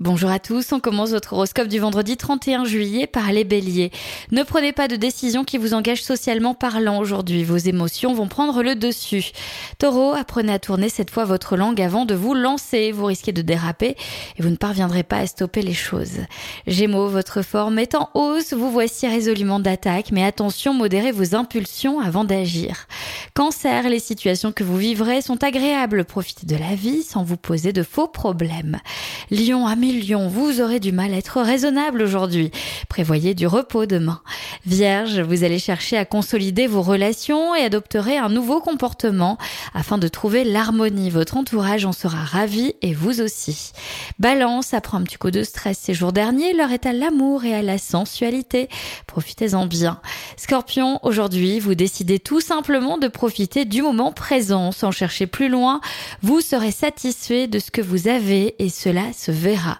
Bonjour à tous, on commence votre horoscope du vendredi 31 juillet par les béliers. Ne prenez pas de décision qui vous engage socialement parlant aujourd'hui, vos émotions vont prendre le dessus. Taureau, apprenez à tourner cette fois votre langue avant de vous lancer, vous risquez de déraper et vous ne parviendrez pas à stopper les choses. Gémeaux, votre forme est en hausse, vous voici résolument d'attaque, mais attention, modérez vos impulsions avant d'agir. Cancer, les situations que vous vivrez sont agréables, profitez de la vie sans vous poser de faux problèmes. Lion, Vous aurez du mal à être raisonnable aujourd'hui. Prévoyez du repos demain. Vierge, vous allez chercher à consolider vos relations et adopterez un nouveau comportement afin de trouver l'harmonie. Votre entourage en sera ravi et vous aussi. Balance, après un petit coup de stress ces jours derniers, l'heure est à l'amour et à la sensualité. Profitez-en bien. Scorpion, aujourd'hui, vous décidez tout simplement de profiter du moment présent sans chercher plus loin. Vous serez satisfait de ce que vous avez et cela se verra.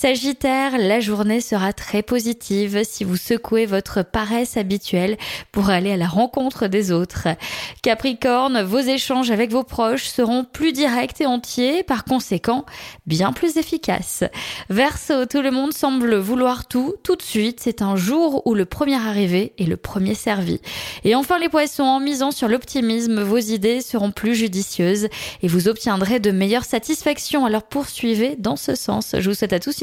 Sagittaire, la journée sera très positive si vous secouez votre paresse habituelle pour aller à la rencontre des autres. Capricorne, vos échanges avec vos proches seront plus directs et entiers, par conséquent, bien plus efficaces. Verseau, tout le monde semble vouloir tout, tout de suite. C'est un jour où le premier arrivé est le premier servi. Et enfin les poissons, en misant sur l'optimisme, vos idées seront plus judicieuses et vous obtiendrez de meilleures satisfactions. Alors poursuivez dans ce sens. Je vous souhaite à tous